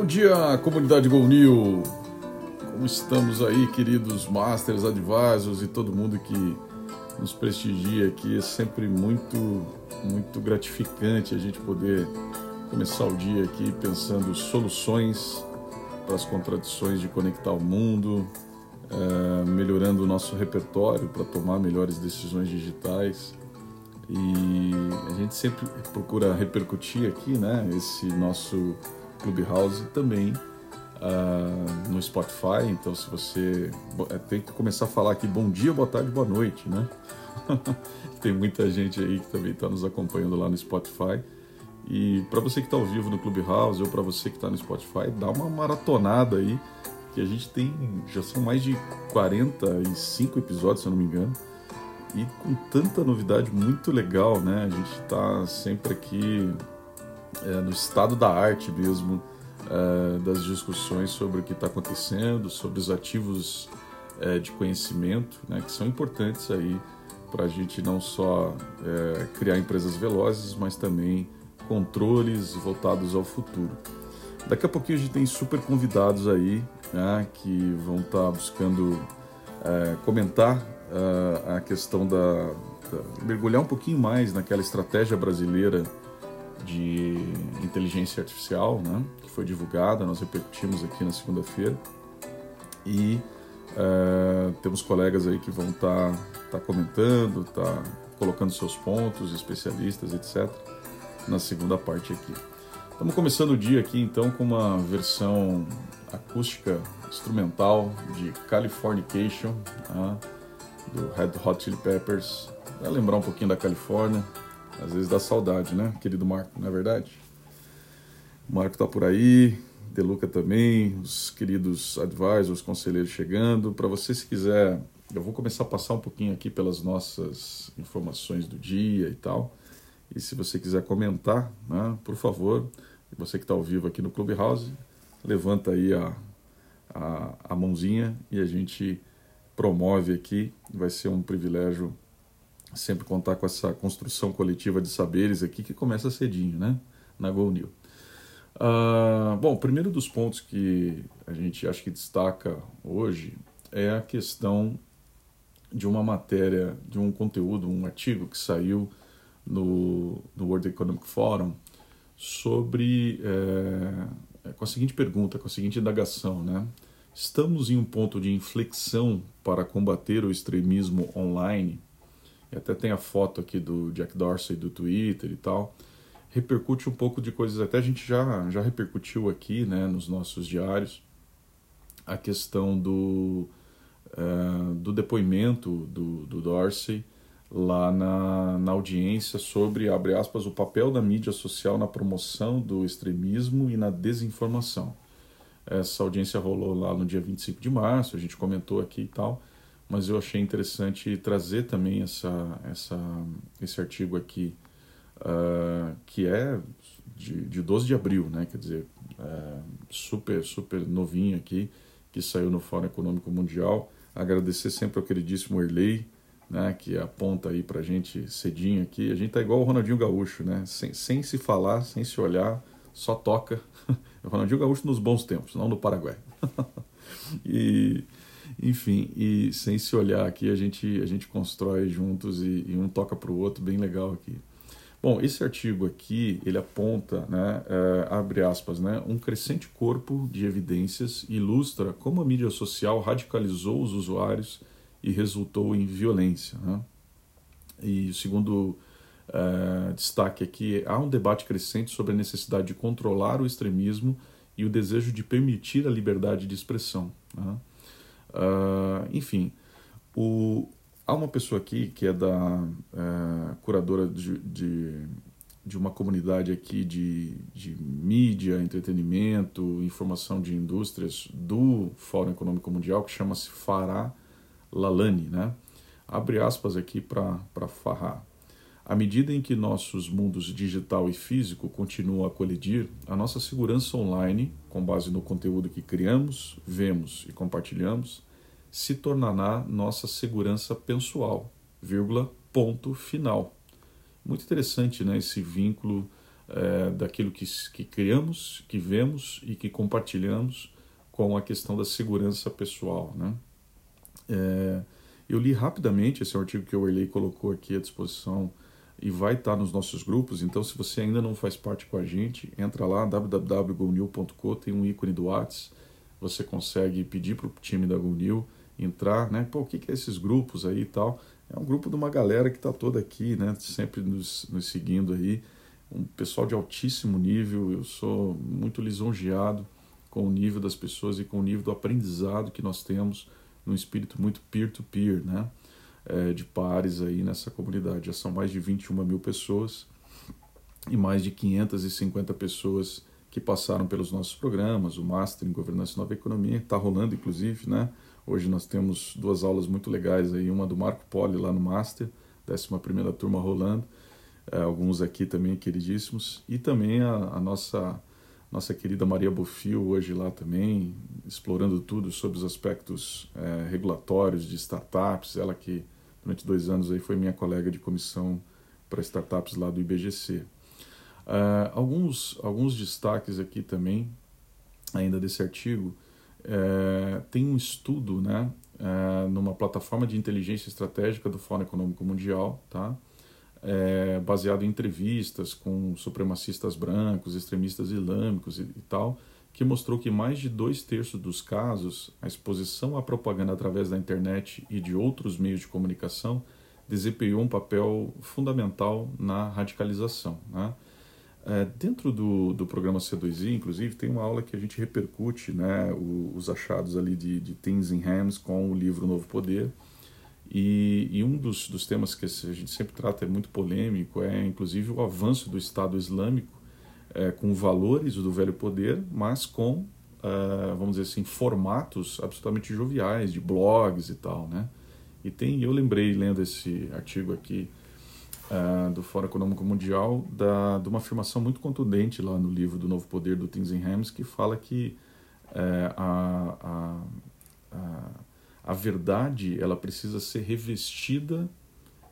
Bom dia, comunidade Go New. Como estamos aí, queridos Masters, Advisors e todo mundo que nos prestigia aqui? É sempre muito, muito gratificante a gente poder começar o dia aqui pensando soluções para as contradições de conectar o mundo, é, melhorando o nosso repertório para tomar melhores decisões digitais. E a gente sempre procura repercutir aqui, né, esse nosso Clubhouse também uh, no Spotify. Então, se você é, tem que começar a falar aqui bom dia, boa tarde, boa noite, né? tem muita gente aí que também está nos acompanhando lá no Spotify. E para você que está ao vivo no Clubhouse ou para você que está no Spotify, dá uma maratonada aí, que a gente tem, já são mais de 45 episódios, se eu não me engano e com tanta novidade muito legal, né? A gente está sempre aqui é, no estado da arte mesmo, é, das discussões sobre o que está acontecendo, sobre os ativos é, de conhecimento, né? Que são importantes aí para a gente não só é, criar empresas velozes, mas também controles voltados ao futuro. Daqui a pouquinho a gente tem super convidados aí, né? Que vão estar tá buscando é, comentar uh, a questão da, da, mergulhar um pouquinho mais naquela estratégia brasileira de inteligência artificial, né, que foi divulgada, nós repercutimos aqui na segunda-feira e uh, temos colegas aí que vão estar tá, tá comentando, tá colocando seus pontos, especialistas, etc. Na segunda parte aqui. Estamos começando o dia aqui então com uma versão acústica instrumental de Californication. Né? do Red Hot Chili Peppers. Vai lembrar um pouquinho da Califórnia. Às vezes dá saudade, né, querido Marco, não é verdade? O Marco tá por aí, Deluca também, os queridos advisors, conselheiros chegando. Para você, se quiser, eu vou começar a passar um pouquinho aqui pelas nossas informações do dia e tal. E se você quiser comentar, né, por favor, você que está ao vivo aqui no Clubhouse, levanta aí a, a, a mãozinha e a gente promove aqui. Vai ser um privilégio sempre contar com essa construção coletiva de saberes aqui que começa cedinho, né? Na Go New. Uh, bom, o primeiro dos pontos que a gente acho que destaca hoje é a questão de uma matéria, de um conteúdo, um artigo que saiu no, no World Economic Forum sobre é, com a seguinte pergunta, com a seguinte indagação, né? Estamos em um ponto de inflexão para combater o extremismo online. E até tem a foto aqui do Jack Dorsey do Twitter e tal. Repercute um pouco de coisas, até a gente já, já repercutiu aqui né, nos nossos diários a questão do, uh, do depoimento do, do Dorsey lá na, na audiência sobre, abre aspas, o papel da mídia social na promoção do extremismo e na desinformação. Essa audiência rolou lá no dia 25 de março, a gente comentou aqui e tal, mas eu achei interessante trazer também essa, essa, esse artigo aqui, uh, que é de, de 12 de abril, né? quer dizer, uh, super, super novinho aqui, que saiu no Fórum Econômico Mundial. Agradecer sempre ao queridíssimo Erlei, né, que aponta aí pra gente cedinho aqui. A gente tá igual o Ronaldinho Gaúcho, né? Sem, sem se falar, sem se olhar, só toca. O Ronaldinho Gaúcho nos bons tempos, não no Paraguai. e, enfim, e sem se olhar aqui, a gente, a gente constrói juntos e, e um toca para o outro, bem legal aqui. Bom, esse artigo aqui, ele aponta, né, é, abre aspas, né, um crescente corpo de evidências ilustra como a mídia social radicalizou os usuários e resultou em violência. Né? E segundo uh, destaque aqui, há um debate crescente sobre a necessidade de controlar o extremismo e o desejo de permitir a liberdade de expressão. Né? Uh, enfim, o, há uma pessoa aqui que é da uh, curadora de, de, de, uma comunidade aqui de, de mídia, entretenimento, informação de indústrias do Fórum Econômico Mundial, que chama-se Farah Lalani, né? Abre aspas aqui para Farah. À medida em que nossos mundos digital e físico continuam a colidir, a nossa segurança online, com base no conteúdo que criamos, vemos e compartilhamos, se tornará nossa segurança pessoal, vírgula, ponto final. Muito interessante né, esse vínculo é, daquilo que, que criamos, que vemos e que compartilhamos com a questão da segurança pessoal. Né? É, eu li rapidamente esse artigo que o Erley colocou aqui à disposição e vai estar nos nossos grupos. Então, se você ainda não faz parte com a gente, entra lá www.gonil.co, tem um ícone do Whats. Você consegue pedir para o time da Gonil entrar, né? Pô, o que, que é esses grupos aí e tal? É um grupo de uma galera que está toda aqui, né? Sempre nos, nos seguindo aí. Um pessoal de altíssimo nível. Eu sou muito lisonjeado com o nível das pessoas e com o nível do aprendizado que nós temos num espírito muito peer-to-peer, -peer, né? É, de pares aí nessa comunidade. Já são mais de 21 mil pessoas e mais de 550 pessoas que passaram pelos nossos programas, o Master em Governança e Nova Economia, está rolando inclusive, né? Hoje nós temos duas aulas muito legais aí, uma do Marco Poli lá no Master, 11 primeira turma rolando, é, alguns aqui também queridíssimos, e também a, a nossa nossa querida Maria Bofil hoje lá também, explorando tudo sobre os aspectos é, regulatórios de startups. Ela que durante dois anos aí foi minha colega de comissão para startups lá do IBGC. Uh, é, alguns, alguns destaques aqui também, ainda desse artigo. É, tem um estudo né, é, numa plataforma de inteligência estratégica do Fórum Econômico Mundial, tá? É, baseado em entrevistas com supremacistas brancos, extremistas islâmicos e, e, tal, que mostrou que mais de dois terços dos casos, a exposição à propaganda através da internet e de outros meios de comunicação desempenhou um papel fundamental na radicalização. Né? É, dentro do, do programa C2I, inclusive, tem uma aula que a gente repercute né, o, os achados ali de, de Things in Hands com o livro Novo Poder, e, e, um dos, dos temas que a gente sempre trata é muito polêmico, é inclusive o avanço do Estado Islâmico é, com valores do velho poder, mas com, uh, vamos dizer assim, formatos absolutamente joviais, de blogs e tal, né? E tem, eu lembrei, lendo esse artigo aqui uh, do Fórum Econômico Mundial, da, de uma afirmação muito contundente lá no livro do Novo Poder do Tenzin Hams, que fala que uh, a, a, a a verdade ela precisa ser revestida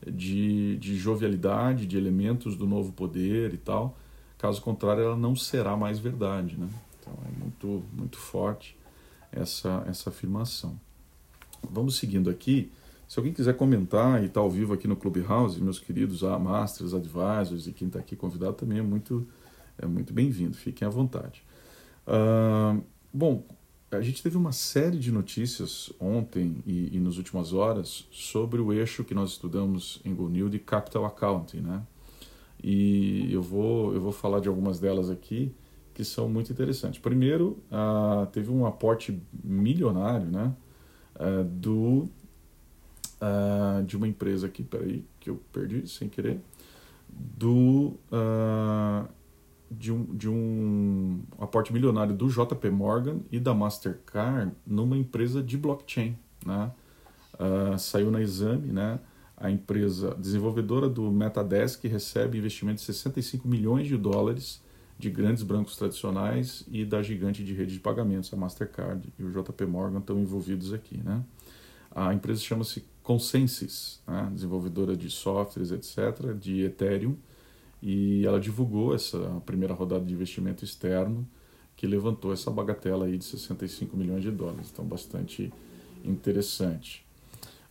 de, de jovialidade, de elementos do novo poder e tal. Caso contrário, ela não será mais verdade. Né? Então é muito, muito forte essa, essa afirmação. Vamos seguindo aqui. Se alguém quiser comentar e está ao vivo aqui no Clubhouse, meus queridos ah, Masters, Advisors e quem está aqui convidado também é muito, é muito bem-vindo. Fiquem à vontade. Uh, bom, a gente teve uma série de notícias ontem e, e nas últimas horas sobre o eixo que nós estudamos em GoNew de Capital Accounting, né? E eu vou, eu vou falar de algumas delas aqui que são muito interessantes. Primeiro, uh, teve um aporte milionário, né? Uh, do, uh, de uma empresa aqui, peraí, que eu perdi sem querer, do de um, de um aporte milionário do JP Morgan e da Mastercard numa empresa de blockchain. Né? Uh, saiu na exame, né? a empresa desenvolvedora do Metadesk recebe investimento de 65 milhões de dólares de grandes bancos tradicionais e da gigante de rede de pagamentos, a Mastercard e o JP Morgan estão envolvidos aqui. Né? A empresa chama-se Consensus, né? desenvolvedora de softwares, etc., de Ethereum, e ela divulgou essa primeira rodada de investimento externo que levantou essa bagatela aí de 65 milhões de dólares, então bastante interessante.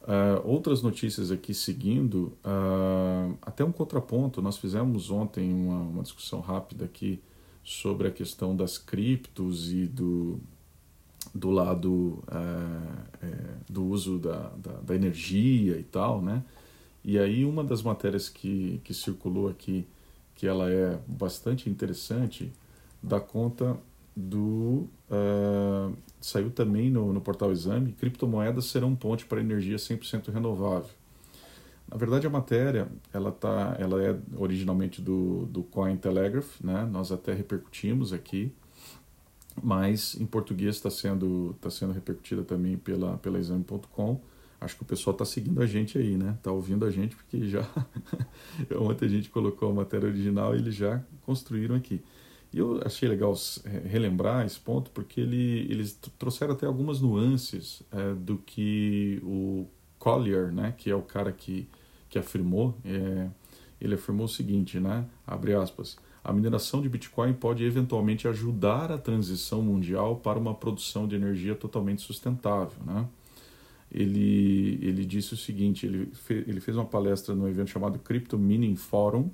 Uh, outras notícias aqui seguindo, uh, até um contraponto, nós fizemos ontem uma, uma, discussão rápida aqui sobre a questão das criptos e do, do lado uh, é, do uso da, da, da, energia e tal, né? E aí uma das matérias que, que circulou aqui que ela é bastante interessante, dá conta do. Uh, saiu também no, no portal Exame: criptomoedas serão ponte para energia 100% renovável. Na verdade, a matéria ela, tá, ela é originalmente do, do Cointelegraph, né? nós até repercutimos aqui, mas em português está sendo, tá sendo repercutida também pela, pela exame.com acho que o pessoal está seguindo a gente aí, né? Está ouvindo a gente porque já ontem a gente colocou a matéria original e eles já construíram aqui. E eu achei legal relembrar esse ponto porque ele, eles trouxeram até algumas nuances é, do que o Collier, né, que é o cara que, que afirmou, é, ele afirmou o seguinte, né, abre aspas, a mineração de Bitcoin pode eventualmente ajudar a transição mundial para uma produção de energia totalmente sustentável. Né? Ele, ele disse o seguinte: ele, fe, ele fez uma palestra no evento chamado Crypto Mining Forum,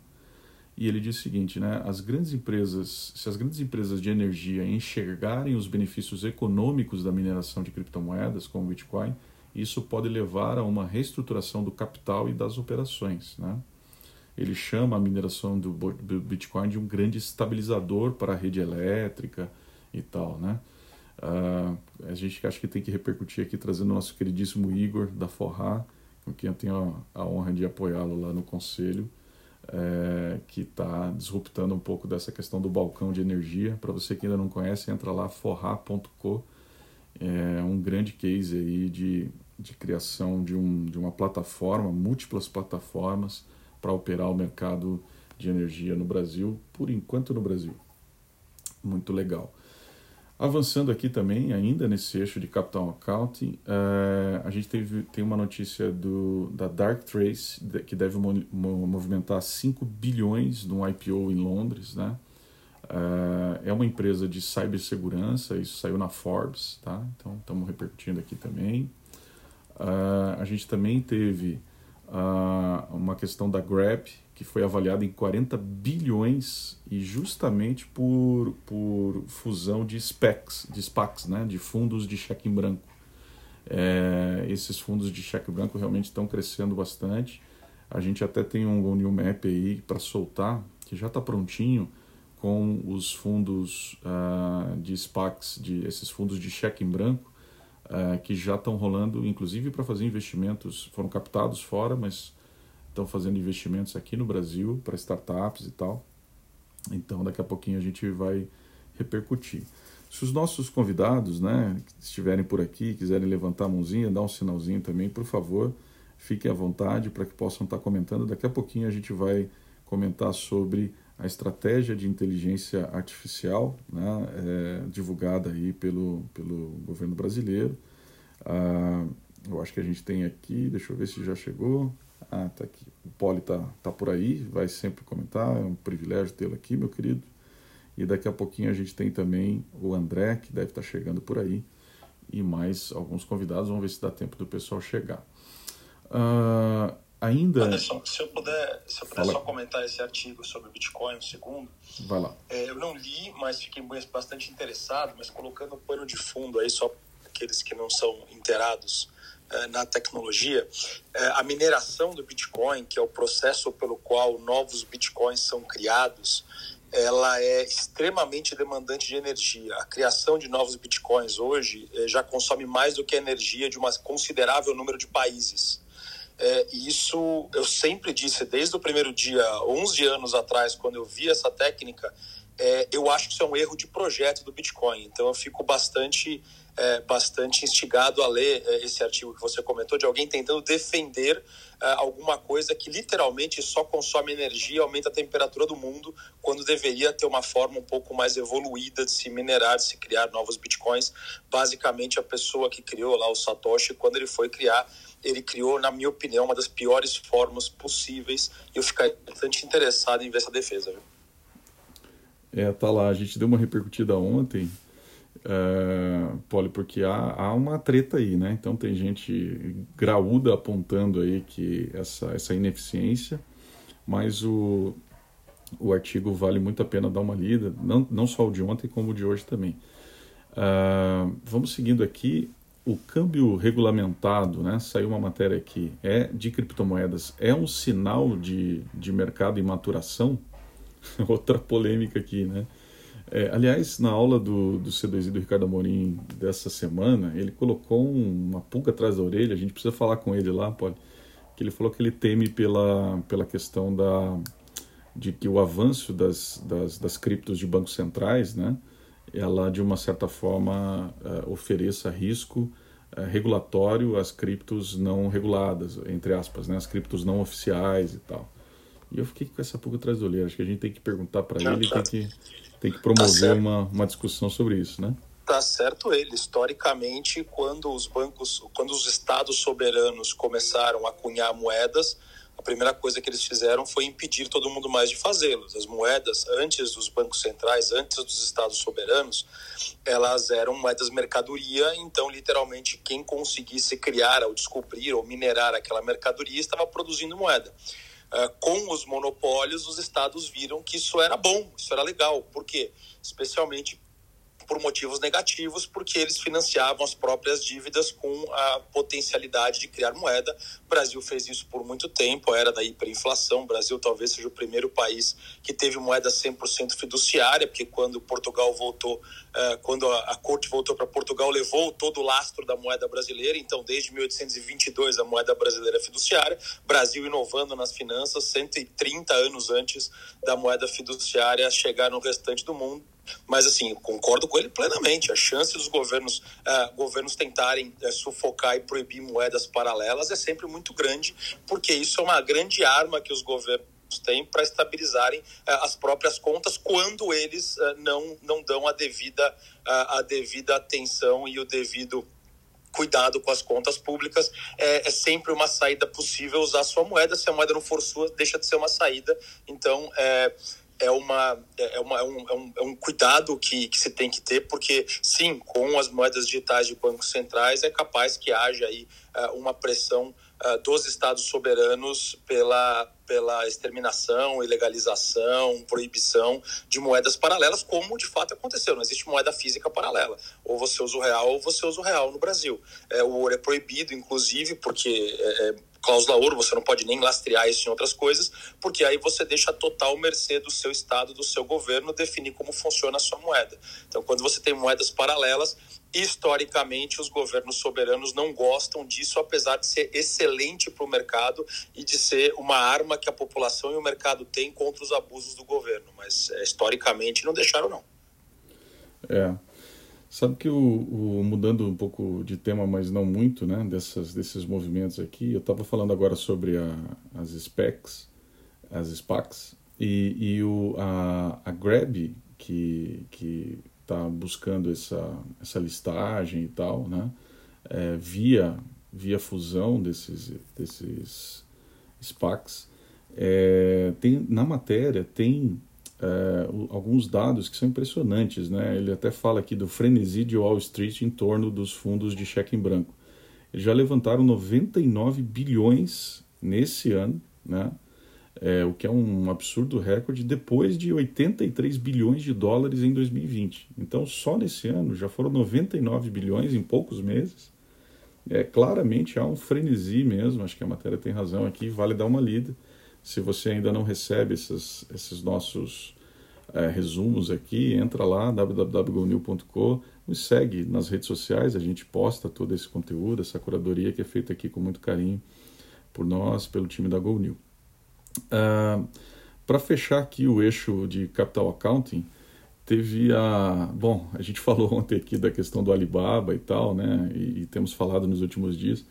e ele disse o seguinte, né, as grandes empresas, se as grandes empresas de energia enxergarem os benefícios econômicos da mineração de criptomoedas, como o Bitcoin, isso pode levar a uma reestruturação do capital e das operações, né? ele chama a mineração do Bitcoin de um grande estabilizador para a rede elétrica e tal, né? Uh, a gente acho que tem que repercutir aqui trazendo o nosso queridíssimo Igor da Forrar, com quem eu tenho a, a honra de apoiá-lo lá no conselho, é, que está disruptando um pouco dessa questão do balcão de energia. Para você que ainda não conhece, entra lá forrar.co. É um grande case aí de, de criação de, um, de uma plataforma, múltiplas plataformas para operar o mercado de energia no Brasil, por enquanto no Brasil. Muito legal. Avançando aqui também, ainda nesse eixo de capital accounting, uh, a gente teve, tem uma notícia do, da Dark Trace, que deve movimentar 5 bilhões num IPO em Londres. Né? Uh, é uma empresa de cibersegurança, isso saiu na Forbes, tá? então estamos repercutindo aqui também. Uh, a gente também teve uh, uma questão da Grab, que foi avaliada em 40 bilhões e justamente por, por fusão de SPACs, de SPACs, né, de fundos de cheque em branco. É, esses fundos de cheque branco realmente estão crescendo bastante. A gente até tem um new map aí para soltar, que já está prontinho, com os fundos uh, de SPACs, de, esses fundos de cheque em branco, uh, que já estão rolando, inclusive para fazer investimentos, foram captados fora, mas estão fazendo investimentos aqui no Brasil para startups e tal. Então, daqui a pouquinho a gente vai repercutir. Se os nossos convidados, né, estiverem por aqui, quiserem levantar a mãozinha, dar um sinalzinho também, por favor, fiquem à vontade para que possam estar comentando. Daqui a pouquinho a gente vai comentar sobre a estratégia de inteligência artificial né, é, divulgada aí pelo, pelo governo brasileiro. Ah, eu acho que a gente tem aqui, deixa eu ver se já chegou. Ah, tá aqui. O Poli tá, tá por aí, vai sempre comentar, é um privilégio tê-lo aqui, meu querido. E daqui a pouquinho a gente tem também o André, que deve estar tá chegando por aí, e mais alguns convidados. Vamos ver se dá tempo do pessoal chegar. Uh, ainda. Anderson, se eu puder, se eu puder só comentar esse artigo sobre o Bitcoin, um segundo. Vai lá. É, eu não li, mas fiquei bastante interessado, mas colocando o pano de fundo aí, só aqueles que não são inteirados é, na tecnologia, é, a mineração do Bitcoin, que é o processo pelo qual novos Bitcoins são criados, ela é extremamente demandante de energia. A criação de novos bitcoins hoje é, já consome mais do que a energia de um considerável número de países. É, e isso eu sempre disse desde o primeiro dia, 11 anos atrás, quando eu vi essa técnica, é, eu acho que isso é um erro de projeto do Bitcoin. Então eu fico bastante, é, bastante instigado a ler é, esse artigo que você comentou, de alguém tentando defender é, alguma coisa que literalmente só consome energia aumenta a temperatura do mundo, quando deveria ter uma forma um pouco mais evoluída de se minerar, de se criar novos Bitcoins. Basicamente, a pessoa que criou lá o Satoshi, quando ele foi criar ele criou, na minha opinião, uma das piores formas possíveis e eu ficaria bastante interessado em ver essa defesa. Viu? É, tá lá. A gente deu uma repercutida ontem, uh, Poli, porque há, há uma treta aí, né? Então tem gente graúda apontando aí que essa, essa ineficiência, mas o, o artigo vale muito a pena dar uma lida, não, não só o de ontem, como o de hoje também. Uh, vamos seguindo aqui o câmbio regulamentado, né, saiu uma matéria aqui, é de criptomoedas, é um sinal de, de mercado em maturação? Outra polêmica aqui, né? É, aliás, na aula do, do C2I do Ricardo Amorim dessa semana, ele colocou uma pulga atrás da orelha, a gente precisa falar com ele lá, pode, que ele falou que ele teme pela, pela questão da, de que o avanço das, das, das criptos de bancos centrais, né, ela de uma certa forma uh, ofereça risco uh, regulatório às criptos não reguladas, entre aspas, né, as criptos não oficiais e tal. E eu fiquei com essa pulga atrás do olho. Acho que a gente tem que perguntar para ele, tá. tem que, tem que promover tá uma, uma discussão sobre isso, né? Tá certo ele. Historicamente, quando os bancos, quando os estados soberanos começaram a cunhar moedas, a primeira coisa que eles fizeram foi impedir todo mundo mais de fazê-los. As moedas, antes dos bancos centrais, antes dos estados soberanos, elas eram moedas mercadoria, então, literalmente, quem conseguisse criar ou descobrir ou minerar aquela mercadoria estava produzindo moeda. Uh, com os monopólios, os estados viram que isso era bom, isso era legal. Por quê? Especialmente por motivos negativos, porque eles financiavam as próprias dívidas com a potencialidade de criar moeda. O Brasil fez isso por muito tempo, era da hiperinflação. O Brasil talvez seja o primeiro país que teve moeda 100% fiduciária, porque quando Portugal voltou, eh, quando a corte voltou para Portugal, levou todo o lastro da moeda brasileira. Então, desde 1822, a moeda brasileira é fiduciária. Brasil inovando nas finanças 130 anos antes da moeda fiduciária chegar no restante do mundo mas, assim, concordo com ele plenamente. A chance dos governos, uh, governos tentarem uh, sufocar e proibir moedas paralelas é sempre muito grande, porque isso é uma grande arma que os governos têm para estabilizarem uh, as próprias contas quando eles não, não dão a devida, a devida atenção e o devido cuidado com as contas públicas, é, é, sempre uma saída possível usar sua moeda. Se a moeda não for sua, deixa de ser uma saída. Então, é, é, uma, é, uma, é, um, é, um, é um cuidado que, que se tem que ter, porque sim, com as moedas digitais de bancos centrais é capaz que haja aí uh, uma pressão uh, dos estados soberanos pela, pela exterminação, ilegalização, proibição de moedas paralelas, como de fato aconteceu. Não existe moeda física paralela. Ou você usa o real ou você usa o real no Brasil. É, o ouro é proibido, inclusive, porque é, é cláusula ouro, você não pode nem lastrear isso em outras coisas, porque aí você deixa a total mercê do seu Estado, do seu governo, definir como funciona a sua moeda. Então, quando você tem moedas paralelas, historicamente os governos soberanos não gostam disso, apesar de ser excelente para o mercado e de ser uma arma que a população e o mercado têm contra os abusos do governo. Mas, é, historicamente, não deixaram, não. É. Sabe que o, o, mudando um pouco de tema, mas não muito, né, dessas, desses movimentos aqui, eu estava falando agora sobre a, as specs, as SPACs, e, e o, a, a Grab, que que está buscando essa, essa listagem e tal, né, é, via, via fusão desses, desses SPACs, é, tem, na matéria tem é, alguns dados que são impressionantes. Né? Ele até fala aqui do frenesi de Wall Street em torno dos fundos de cheque em branco. Eles já levantaram 99 bilhões nesse ano, né? É, o que é um absurdo recorde, depois de 83 bilhões de dólares em 2020. Então, só nesse ano já foram 99 bilhões em poucos meses. É, claramente há um frenesi mesmo, acho que a matéria tem razão aqui, vale dar uma lida. Se você ainda não recebe esses, esses nossos é, resumos aqui, entra lá, www.gonil.com, nos segue nas redes sociais, a gente posta todo esse conteúdo, essa curadoria que é feita aqui com muito carinho por nós, pelo time da GoNew. Uh, ah, Para fechar aqui o eixo de Capital Accounting, teve a... Bom, a gente falou ontem aqui da questão do Alibaba e tal, né, e, e temos falado nos últimos dias,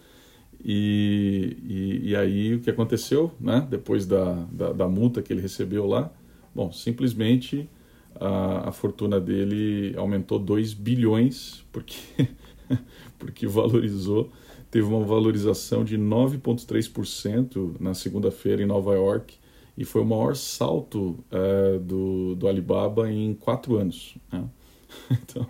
e, e, e, aí o que aconteceu, né? Depois da, da, da, multa que ele recebeu lá, bom, simplesmente a, a fortuna dele aumentou 2 bilhões, porque, porque valorizou, teve uma valorização de 9,3% na segunda-feira em Nova York, e foi o maior salto uh, do, do Alibaba em quatro anos. Né? Então,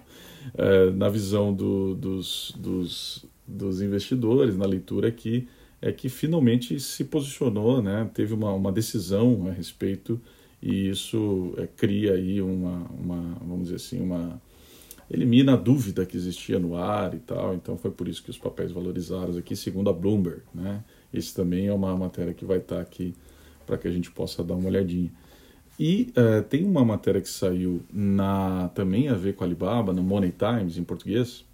uh, na visão do, dos, dos dos investidores na leitura aqui é que finalmente se posicionou, né, teve uma, uma decisão a respeito e isso é, cria aí uma, uma, vamos dizer assim, uma elimina a dúvida que existia no ar e tal, então foi por isso que os papéis valorizaram aqui, segundo a Bloomberg, né, esse também é uma matéria que vai estar aqui para que a gente possa dar uma olhadinha. E uh, tem uma matéria que saiu na também a ver com a Alibaba, no Money Times, em português,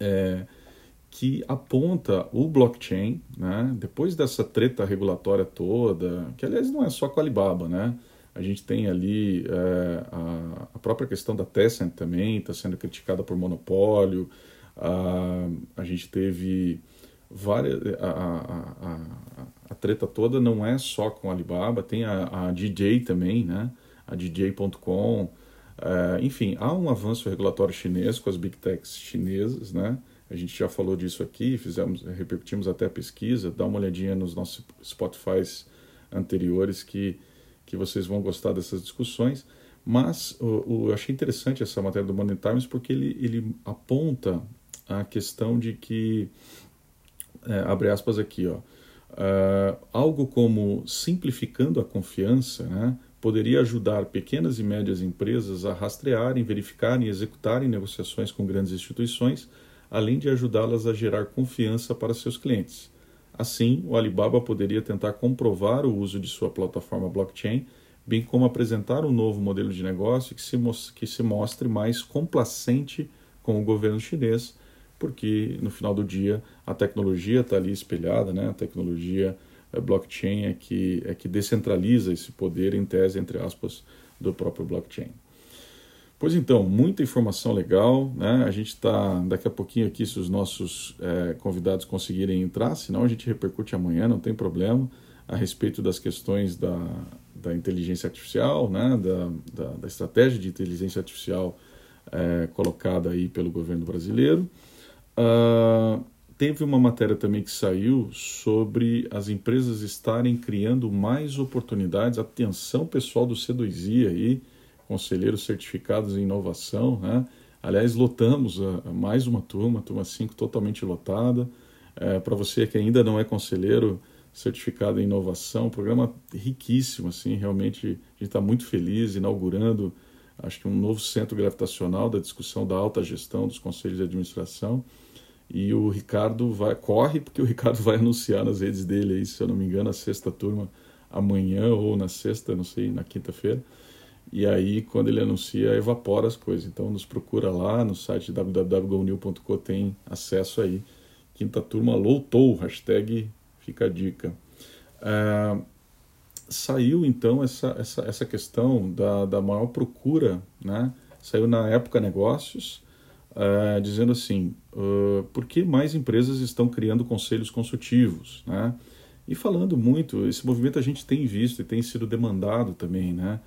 é, que aponta o blockchain, né, depois dessa treta regulatória toda, que aliás não é só com a Alibaba, né? A gente tem ali é, a, a, própria questão da Tencent também, está sendo criticada por monopólio. A, a gente teve várias. A, a, a, a, treta toda não é só com a Alibaba, tem a, a DJ também, né? A DJ.com. É, enfim, há um avanço regulatório chinês com as big techs chinesas, né? A gente já falou disso aqui, fizemos, repetimos até a pesquisa. Dá uma olhadinha nos nossos Spotify anteriores que, que vocês vão gostar dessas discussões. Mas eu achei interessante essa matéria do Money Times porque ele, ele aponta a questão de que, é, abre aspas aqui, ó, uh, algo como simplificando a confiança, né, poderia ajudar pequenas e médias empresas a rastrearem, verificarem e executarem negociações com grandes instituições, além de ajudá-las a gerar confiança para seus clientes. Assim, o Alibaba poderia tentar comprovar o uso de sua plataforma blockchain, bem como apresentar um novo modelo de negócio que se, que se mostre mais complacente com o governo chinês, porque no final do dia a tecnologia está ali espelhada, né? a tecnologia a blockchain é que, é que descentraliza esse poder, em tese, entre aspas, do próprio blockchain. Pois então, muita informação legal, né? A gente está daqui a pouquinho aqui, se os nossos é, convidados conseguirem entrar, senão a gente repercute amanhã, não tem problema, a respeito das questões da, da inteligência artificial, né? da, da, da estratégia de inteligência artificial é, colocada aí pelo governo brasileiro. Uh, teve uma matéria também que saiu sobre as empresas estarem criando mais oportunidades. Atenção, pessoal do C2I aí, conselheiros certificados em inovação, né? Aliás, lotamos a, a mais uma turma, turma 5 totalmente lotada. É, Para você que ainda não é conselheiro certificado em inovação, programa riquíssimo, assim, realmente a gente está muito feliz inaugurando, acho que um novo centro gravitacional da discussão da alta gestão dos conselhos de administração. E o Ricardo vai corre porque o Ricardo vai anunciar nas redes dele aí, se eu não me engano, a sexta turma amanhã ou na sexta, não sei, na quinta-feira. E aí, quando ele anuncia, evapora as coisas. Então, nos procura lá no site www.gonil.com, tem acesso aí. Quinta turma lotou, hashtag fica a dica. É, saiu, então, essa, essa, essa questão da, da maior procura, né? Saiu na Época Negócios, uh, dizendo assim: uh, por que mais empresas estão criando conselhos consultivos? Né? E falando muito, esse movimento a gente tem visto e tem sido demandado também. Né?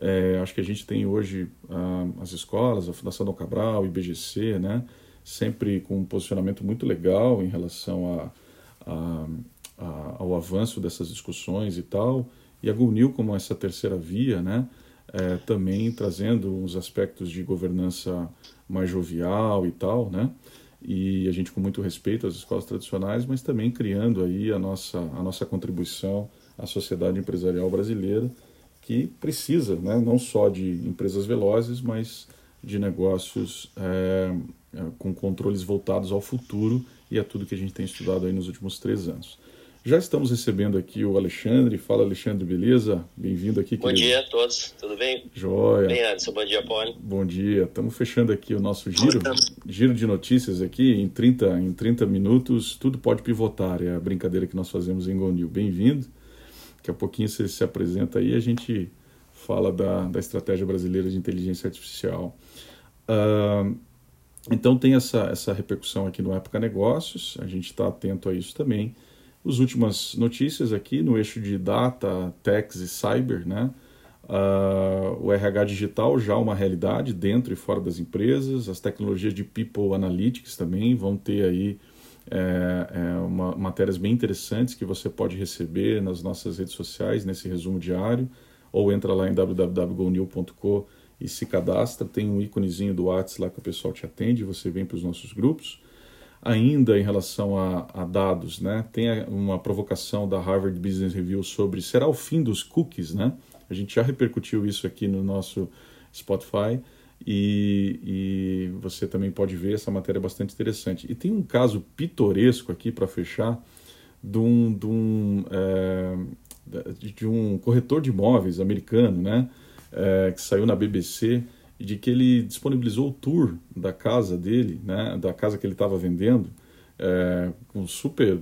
É, acho que a gente tem hoje uh, as escolas, a Fundação Dom Cabral, o IBGC, né? sempre com um posicionamento muito legal em relação a, a, a, ao avanço dessas discussões e tal. E a GUNIL como essa terceira via, né? É, também trazendo uns aspectos de governança mais jovial e tal, né? E a gente com muito respeito às escolas tradicionais, mas também criando aí a nossa, a nossa contribuição à sociedade empresarial brasileira, que precisa, né, não só de empresas velozes, mas de negócios é, com controles voltados ao futuro e a tudo que a gente tem estudado aí nos últimos três anos. Já estamos recebendo aqui o Alexandre. Fala, Alexandre, beleza? Bem-vindo aqui. Bom querido. dia a todos, tudo bem? Joia. Bem, Anderson, bom dia, Paulo. Bom dia. Estamos fechando aqui o nosso giro, giro de notícias aqui. Em 30, em 30 minutos, tudo pode pivotar. É a brincadeira que nós fazemos em Gondil. Bem-vindo. Daqui a pouquinho você se apresenta aí e a gente fala da, da estratégia brasileira de inteligência artificial. Uh, então tem essa, essa repercussão aqui no Época Negócios, a gente está atento a isso também. As últimas notícias aqui no eixo de data, techs e cyber, né? Uh, o RH digital já uma realidade dentro e fora das empresas, as tecnologias de People Analytics também vão ter aí é, é uma, matérias bem interessantes que você pode receber nas nossas redes sociais, nesse resumo diário, ou entra lá em www.gonil.com e se cadastra, tem um íconezinho do WhatsApp lá que o pessoal te atende, você vem para os nossos grupos ainda em relação a, a, dados, né? Tem uma provocação da Harvard Business Review sobre será o fim dos cookies, né? A gente já repercutiu isso aqui no nosso Spotify e, e você também pode ver essa matéria é bastante interessante. E tem um caso pitoresco aqui para fechar de um, de um, é, de um corretor de imóveis americano, né? É, que saiu na BBC de que ele disponibilizou o tour da casa dele, né, da casa que ele estava vendendo, é, com super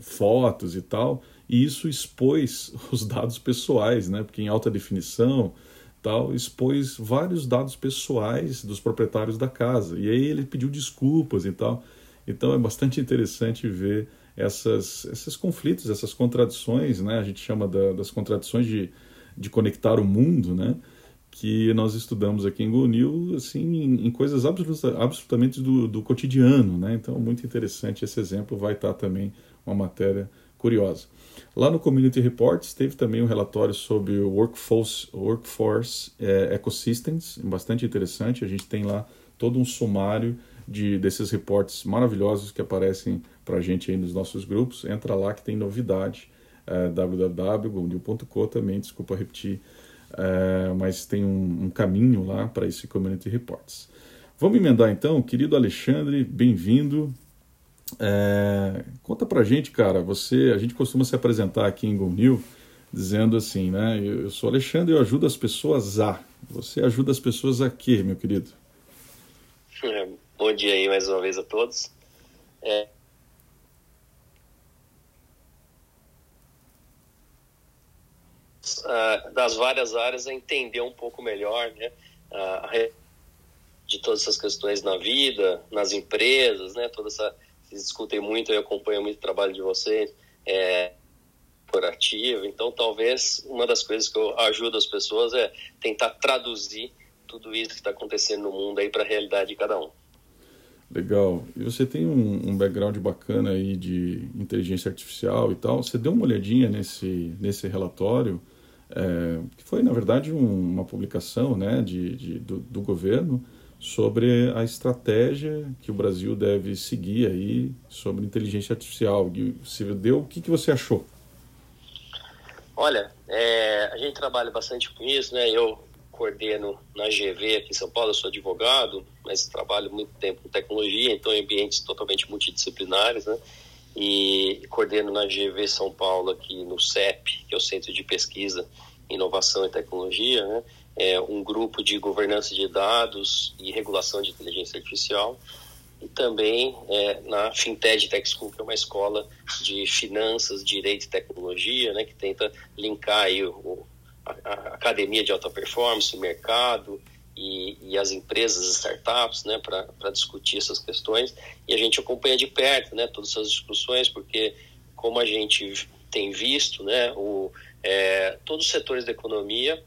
fotos e tal, e isso expôs os dados pessoais, né, porque em alta definição tal, expôs vários dados pessoais dos proprietários da casa, e aí ele pediu desculpas e tal. Então é bastante interessante ver essas, esses conflitos, essas contradições, né, a gente chama da, das contradições de, de conectar o mundo, né, que nós estudamos aqui em GoNew, assim, em, em coisas absoluta, absolutamente do, do, cotidiano, né? Então, muito interessante esse exemplo, vai estar também uma matéria curiosa. Lá no Community Reports teve também um relatório sobre o Workforce, workforce é, Ecosystems, bastante interessante. A gente tem lá todo um sumário de, desses reportes maravilhosos que aparecem para a gente aí nos nossos grupos. Entra lá que tem novidade, é, www.gonil.co também, desculpa repetir, é, mas tem um, um caminho lá para esse Community Reports. Vamos emendar então, querido Alexandre, bem-vindo. É, conta pra gente, cara, você, a gente costuma se apresentar aqui em GoNew dizendo assim, né? Eu, eu sou Alexandre, eu ajudo as pessoas a. Você ajuda as pessoas a quê, meu querido? Bom dia aí mais uma vez a todos. É... das várias áreas a entender um pouco melhor, né? de todas essas questões na vida, nas empresas, né? Toda essa vocês discutem muito, eu acompanho muito o trabalho de vocês, é, corporativo. Então, talvez uma das coisas que eu ajudo as pessoas é tentar traduzir tudo isso que está acontecendo no mundo aí para a realidade de cada um. Legal. E você tem um, um, background bacana aí de inteligência artificial e tal. Você deu uma olhadinha nesse, nesse relatório, é, que foi, na verdade, um, uma publicação né, de, de do, do, governo sobre a estratégia que o Brasil deve seguir aí sobre inteligência artificial. Você deu, o que, que você achou? Olha, é, a gente trabalha bastante com isso, né? Eu coordeno na GV aqui em São Paulo, eu sou advogado, mas trabalho muito tempo com tecnologia, então em ambientes totalmente multidisciplinares, né? E coordeno na GV São Paulo aqui no CEP, que é o Centro de Pesquisa, Inovação e Tecnologia, né? É, um grupo de governança de dados e regulação de inteligência artificial, e também é, na Fintech Tech School, que é uma escola de finanças, direito e tecnologia, né, que tenta linkar aí o, a, a academia de alta performance, o mercado e, e as empresas, as startups, né, para discutir essas questões. E a gente acompanha de perto né, todas essas discussões, porque como a gente tem visto, né, o, é, todos os setores da economia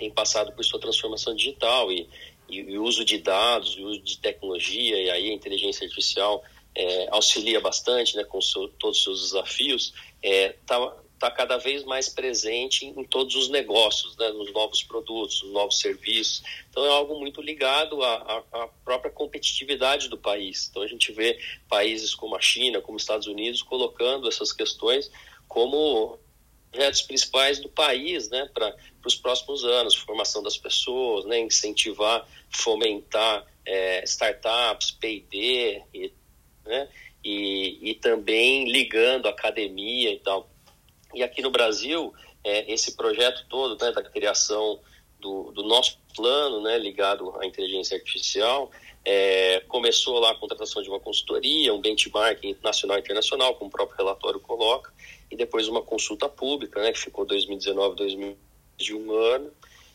tem passado por sua transformação digital e, e, e uso de dados, o uso de tecnologia e aí a inteligência artificial é, auxilia bastante, né, com seu, todos os seus desafios, está é, tá, tá cada vez mais presente em todos os negócios, né, nos novos produtos, nos novos serviços. Então é algo muito ligado à, à, própria competitividade do país. Então a gente vê países como a China, como os Estados Unidos, colocando essas questões como projetos principais do país né, para os próximos anos, formação das pessoas, né, incentivar, fomentar é, startups, P&D, e, né, e, e também ligando academia e tal. E aqui no Brasil, é, esse projeto todo né, da criação do, do nosso plano né, ligado à inteligência artificial, é, começou lá a contratação de uma consultoria, um benchmarking nacional e internacional, como o próprio relatório coloca, e depois uma consulta pública, né, que ficou 2019, 2021 ano.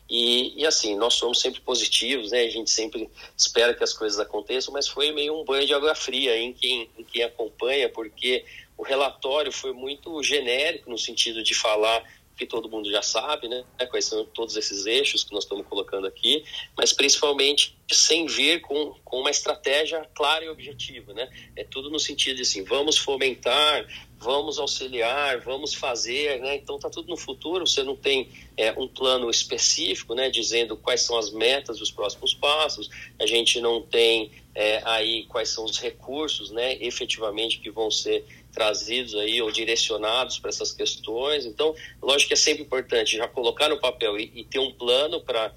E, e assim, nós somos sempre positivos, né? A gente sempre espera que as coisas aconteçam, mas foi meio um banho de água fria em quem, em quem acompanha, porque o relatório foi muito genérico no sentido de falar que todo mundo já sabe, né? Quais são todos esses eixos que nós estamos colocando aqui, mas principalmente sem vir com, com uma estratégia clara e objetiva, né? É tudo no sentido de assim, vamos fomentar, vamos auxiliar, vamos fazer, né? Então tá tudo no futuro, você não tem é, um plano específico, né? Dizendo quais são as metas dos próximos passos, a gente não tem é, aí quais são os recursos, né? Efetivamente que vão ser trazidos aí ou direcionados para essas questões. Então, lógico que é sempre importante já colocar no papel e, e ter um plano para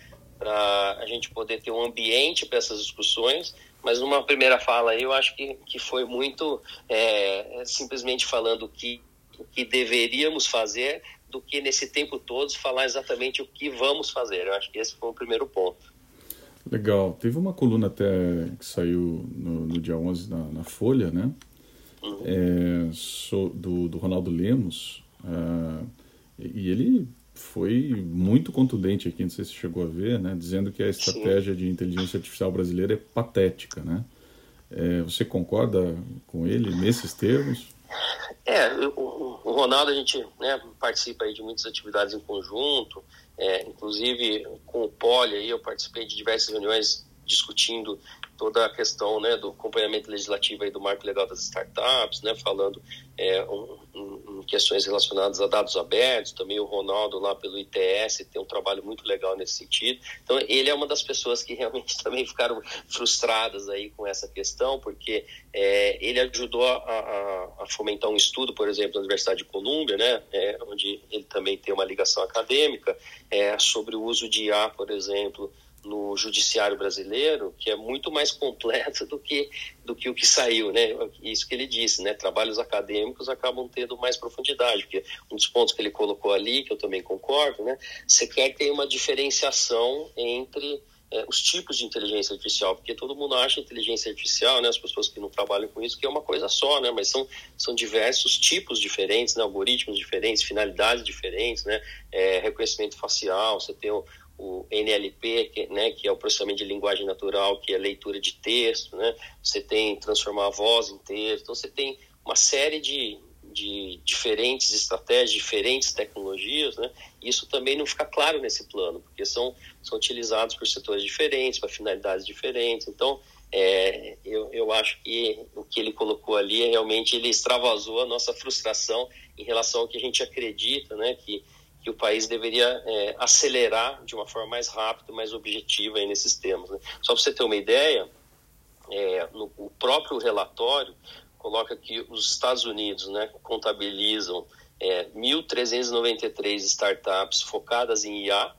a gente poder ter um ambiente para essas discussões. Mas numa primeira fala eu acho que, que foi muito é, simplesmente falando o que, o que deveríamos fazer do que nesse tempo todo falar exatamente o que vamos fazer. Eu acho que esse foi o primeiro ponto. Legal. Teve uma coluna até que saiu no, no dia 11 na, na Folha, né? é, so, do, do, Ronaldo Lemos, uh, e ele foi muito contundente aqui, não sei se chegou a ver, né, dizendo que a estratégia Sim. de inteligência artificial brasileira é patética, né? É, você concorda com ele nesses termos? É, o, o Ronaldo, a gente né, participa aí de muitas atividades em conjunto, é, inclusive com o Poli, aí eu participei de diversas reuniões discutindo toda a questão né, do acompanhamento legislativo aí do marco legal das startups, né, falando é, um, um, questões relacionadas a dados abertos, também o Ronaldo lá pelo ITS tem um trabalho muito legal nesse sentido. Então ele é uma das pessoas que realmente também ficaram frustradas aí com essa questão, porque é, ele ajudou a, a, a, fomentar um estudo, por exemplo, na Universidade de Colômbia, né, é, onde ele também tem uma ligação acadêmica, é, sobre o uso de IA, por exemplo, no judiciário brasileiro que é muito mais completo do que do que o que saiu, né? Isso que ele disse, né? Trabalhos acadêmicos acabam tendo mais profundidade, porque um dos pontos que ele colocou ali, que eu também concordo, né? Você quer ter uma diferenciação entre é, os tipos de inteligência artificial, porque todo mundo acha inteligência artificial, né, as pessoas que não trabalham com isso, que é uma coisa só, né, mas são, são diversos tipos diferentes, né, algoritmos diferentes, finalidades diferentes, né, é, reconhecimento facial, você tem o, o NLP, que, né, que é o processamento de linguagem natural, que é leitura de texto, né? Você tem transformar a voz em texto. Então você tem uma série de, de diferentes estratégias, diferentes tecnologias, né? Isso também não fica claro nesse plano, porque são, são utilizados por setores diferentes, para finalidades diferentes. Então, é, eu, eu acho que o que ele colocou ali é realmente ele extravasou a nossa frustração em relação ao que a gente acredita, né? Que que o país deveria é, acelerar de uma forma mais rápida, mais objetiva nesses temas. Né? Só para você ter uma ideia, é, no, o próprio relatório coloca que os Estados Unidos né, contabilizam é, 1.393 startups focadas em IA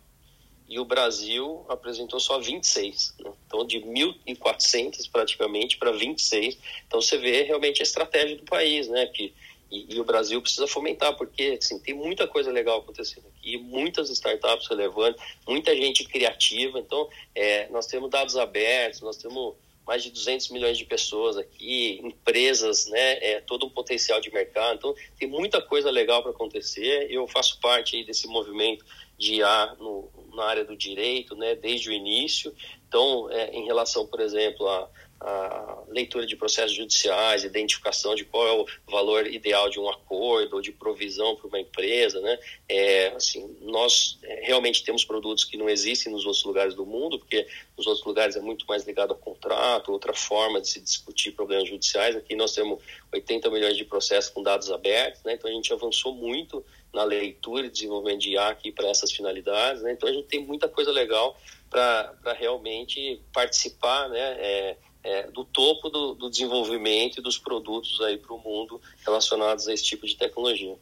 e o Brasil apresentou só 26. Né? Então, de 1.400 praticamente para 26. Então, você vê realmente a estratégia do país, né? que e, e, o Brasil precisa fomentar, porque assim, tem muita coisa legal acontecendo aqui, muitas startups relevantes, muita gente criativa. Então, é, nós temos dados abertos, nós temos mais de 200 milhões de pessoas aqui, empresas, né, é, todo um potencial de mercado. Então, tem muita coisa legal para acontecer. Eu faço parte desse movimento de IA no, na área do direito, né, desde o início. Então, é, em relação, por exemplo, a a leitura de processos judiciais, identificação de qual é o valor ideal de um acordo ou de provisão para uma empresa, né? É, assim, nós é, realmente temos produtos que não existem nos outros lugares do mundo, porque nos outros lugares é muito mais ligado ao contrato, outra forma de se discutir problemas judiciais. Aqui nós temos 80 milhões de processos com dados abertos, né? Então a gente avançou muito na leitura e desenvolvimento de IA aqui para essas finalidades, né? Então a gente tem muita coisa legal para realmente participar, né? É, é, do topo do, do, desenvolvimento e dos produtos aí para o mundo relacionados a esse tipo de tecnologia.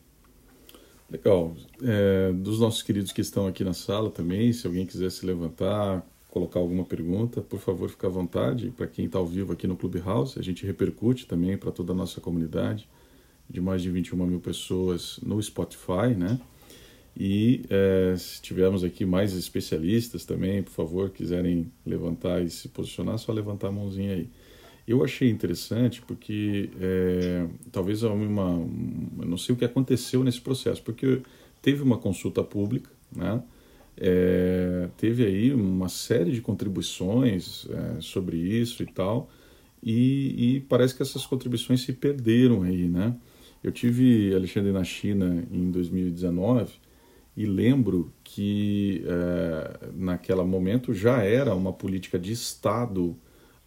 Legal. É, dos nossos queridos que estão aqui na sala também, se alguém quiser se levantar, colocar alguma pergunta, por favor, fique à vontade. Para quem está ao vivo aqui no Clubhouse, a gente repercute também para toda a nossa comunidade de mais de 21 mil pessoas no Spotify, né? E é, se tivermos aqui mais especialistas também, por favor, quiserem levantar e se posicionar, só levantar a mãozinha aí. Eu achei interessante porque é, talvez uma, eu não sei o que aconteceu nesse processo, porque teve uma consulta pública, né? É, teve aí uma série de contribuições é, sobre isso e tal, e, e, parece que essas contribuições se perderam aí, né? Eu tive Alexandre na China em 2019 e lembro que é, naquele momento já era uma política de Estado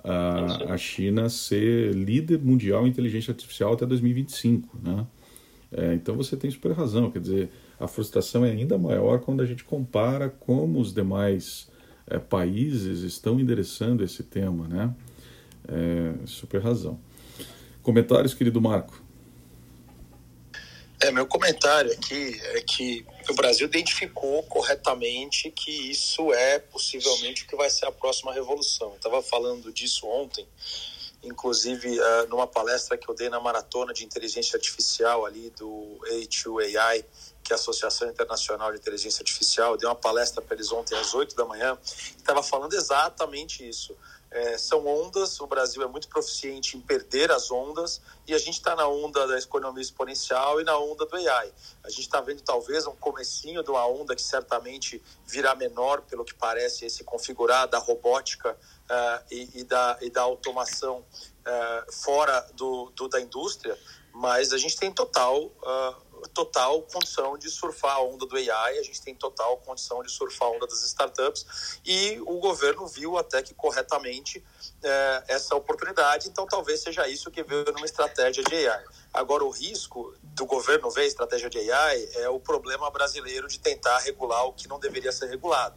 a, a China ser líder mundial em inteligência artificial até 2025, né? É, então você tem super razão, quer dizer, a frustração é ainda maior quando a gente compara como os demais é, países estão endereçando esse tema, né? É, super razão. Comentários, querido Marco? É, meu comentário aqui é que o Brasil identificou corretamente que isso é possivelmente o que vai ser a próxima revolução. estava falando disso ontem, inclusive uh, numa palestra que eu dei na maratona de inteligência artificial ali do A2AI, que é a Associação Internacional de Inteligência Artificial. Eu dei uma palestra para eles ontem às 8 da manhã, estava falando exatamente isso é, são ondas, o Brasil é muito proficiente em perder as ondas e a gente está na onda da economia exponencial e na onda do AI. A gente está vendo talvez um comecinho de uma onda que certamente virá menor, pelo que parece, esse configurar da robótica uh, e, e, da, e da automação uh, fora do, do, da indústria, mas a gente tem total uh, total condição de surfar a onda do AI, a gente tem total condição de surfar a onda das startups e o governo viu até que corretamente é, essa oportunidade, então talvez seja isso que veio numa estratégia de AI. Agora, o risco do governo ver a estratégia de AI é o problema brasileiro de tentar regular o que não deveria ser regulado.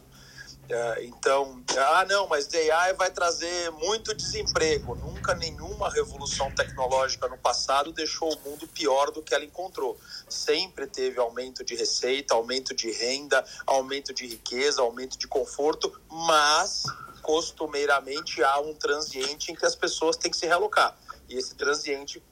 É, então, ah, não, mas AI vai trazer muito desemprego. Nunca nenhuma revolução tecnológica no passado deixou o mundo pior do que ela encontrou. Sempre teve aumento de receita, aumento de renda, aumento de riqueza, aumento de conforto, mas costumeiramente há um transiente em que as pessoas têm que se realocar. E esse transiente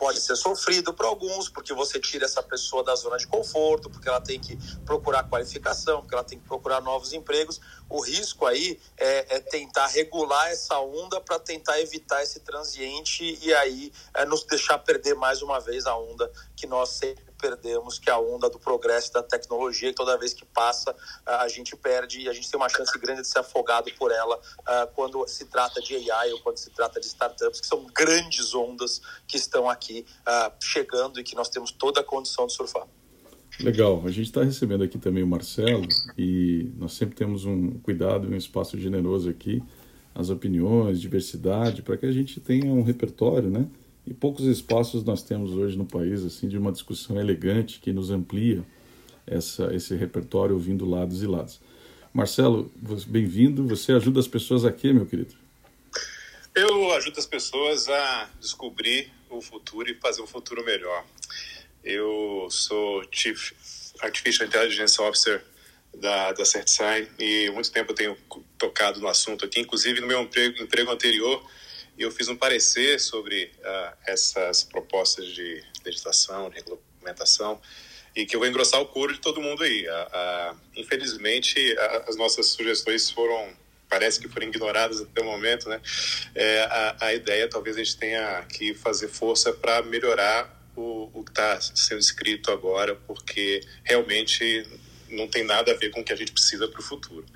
pode ser sofrido para alguns, porque você tira essa pessoa da zona de conforto, porque ela tem que procurar qualificação, porque ela tem que procurar novos empregos. O risco aí é, é tentar regular essa onda para tentar evitar esse transiente e aí é, nos deixar perder mais uma vez a onda que nós sempre perdemos, que é a onda do progresso da tecnologia, e toda vez que passa, a gente perde e a gente tem uma chance grande de ser afogado por ela quando se trata de AI ou quando se trata de startups, que são grandes ondas que estão aqui chegando e que nós temos toda a condição de surfar. Legal, a gente está recebendo aqui também o Marcelo e nós sempre temos um cuidado e um espaço generoso aqui, as opiniões, diversidade, para que a gente tenha um repertório, né? E poucos espaços nós temos hoje no país assim de uma discussão elegante que nos amplia essa, esse repertório ouvindo lados e lados. Marcelo, bem-vindo. Você ajuda as pessoas aqui, meu querido? Eu ajudo as pessoas a descobrir o futuro e fazer um futuro melhor. Eu sou Chief Artificial Intelligence Officer da, da CertSign e muito tempo eu tenho tocado no assunto aqui, inclusive no meu emprego, emprego anterior e eu fiz um parecer sobre uh, essas propostas de legislação, de regulamentação, e que eu vou engrossar o couro de todo mundo aí. Uh, uh, infelizmente, as nossas sugestões foram parece que foram ignoradas até o momento, né? É, a, a, ideia talvez a gente tenha que fazer força para melhorar o, o que está sendo escrito agora, porque realmente não tem nada a ver com o que a gente precisa para o futuro.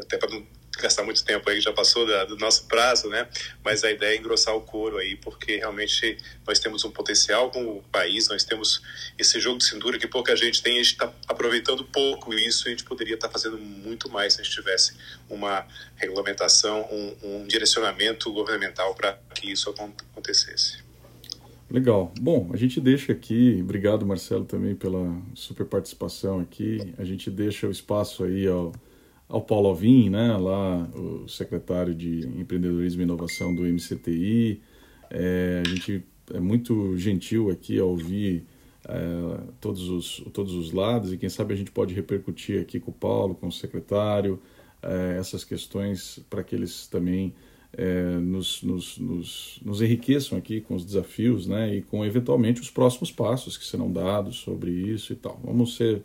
Até para não gastar muito tempo aí, já passou da, do nosso prazo, né? Mas a ideia é engrossar o couro aí, porque realmente nós temos um potencial como país, nós temos esse jogo de cintura que pouca gente tem, a gente está aproveitando pouco isso e a gente poderia estar tá fazendo muito mais se a gente tivesse uma regulamentação, um, um direcionamento governamental para que isso acontecesse. Legal. Bom, a gente deixa aqui, obrigado Marcelo também pela super participação aqui, a gente deixa o espaço aí ao ao Paulo Alvim, né, lá o secretário de Empreendedorismo e Inovação do MCTI. É, a gente é muito gentil aqui ao ouvir é, todos, os, todos os lados e quem sabe a gente pode repercutir aqui com o Paulo, com o secretário, é, essas questões para que eles também é, nos, nos, nos, nos, enriqueçam aqui com os desafios né, e com eventualmente os próximos passos que serão dados sobre isso e tal. Vamos ser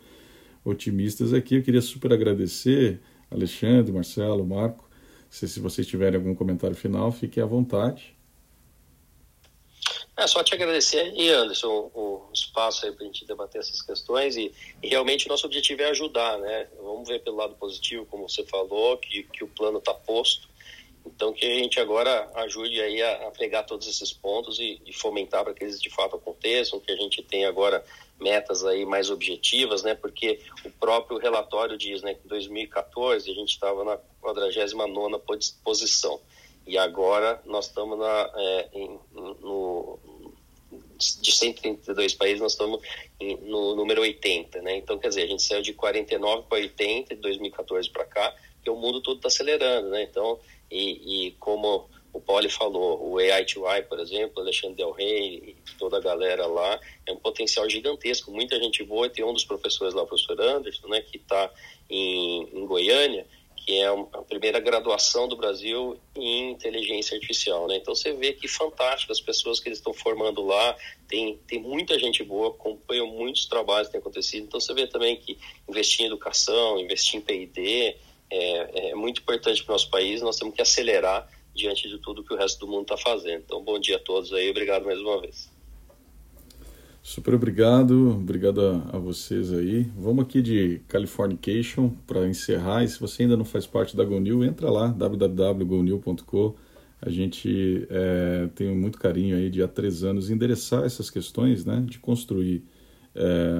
otimistas aqui. Eu queria super agradecer Alexandre, Marcelo, Marco. Se, se vocês tiverem algum comentário final, fiquem à vontade. É só te agradecer e Anderson o espaço aí para a gente debater essas questões e, e, realmente o nosso objetivo é ajudar, né? Vamos ver pelo lado positivo, como você falou, que, que o plano está posto então, que a gente agora ajude aí a, a pegar todos esses pontos e, e fomentar para que eles de fato aconteçam, que a gente tenha agora metas aí mais objetivas, né? Porque o próprio relatório diz, né, que em 2014 a gente estava na 49 posição e agora nós estamos na, é, em, no, de 132 países, nós estamos no número 80, né? Então, quer dizer, a gente saiu de 49 para 80 de 2014 para cá, porque o mundo todo está acelerando, né? Então, e, e como o Poli falou, o AI2I, por exemplo, Alexandre Del Rey e toda a galera lá, é um potencial gigantesco, muita gente boa, tem um dos professores lá, o professor Anderson, né, que está em, em, Goiânia, que é a primeira graduação do Brasil em inteligência artificial, né, então você vê que fantástico, as pessoas que eles estão formando lá, tem, tem muita gente boa, acompanham muitos trabalhos que têm acontecido, então você vê também que investir em educação, investir em P&D, é, é muito importante para o nosso país, nós temos que acelerar diante de tudo que o resto do mundo está fazendo. Então, bom dia a todos aí, obrigado mais uma vez. Super obrigado, obrigado a, a vocês aí. Vamos aqui de Californication para encerrar. E se você ainda não faz parte da GoNew, entra lá, www.gonil.com. A gente é, tem muito carinho aí de há três anos endereçar essas questões, né, de construir é,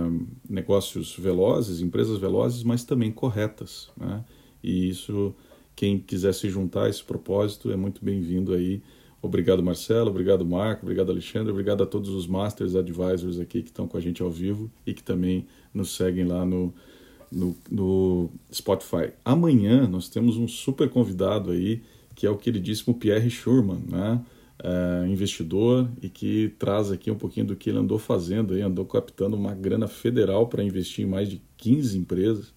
negócios velozes, empresas velozes, mas também corretas, né? E isso, quem quiser se juntar a esse propósito é muito bem-vindo aí. Obrigado, Marcelo, obrigado, Marco, obrigado, Alexandre, obrigado a todos os Masters Advisors aqui que estão com a gente ao vivo e que também nos seguem lá no, no, no Spotify. Amanhã nós temos um super convidado aí, que é o queridíssimo Pierre Schurman, né? É, investidor e que traz aqui um pouquinho do que ele andou fazendo, aí, andou captando uma grana federal para investir em mais de 15 empresas.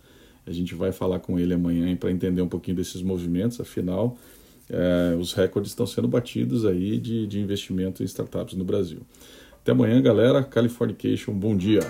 A gente vai falar com ele amanhã para entender um pouquinho desses movimentos, afinal, é, os recordes estão sendo batidos aí de, de investimento em startups no Brasil. Até amanhã, galera. Californication, bom dia.